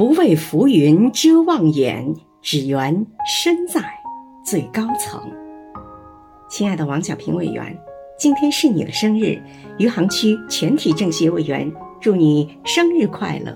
不畏浮云遮望眼只缘身在最高层。亲爱的王小平委员今天是你的生日余杭区全体政协委员祝你生日快乐。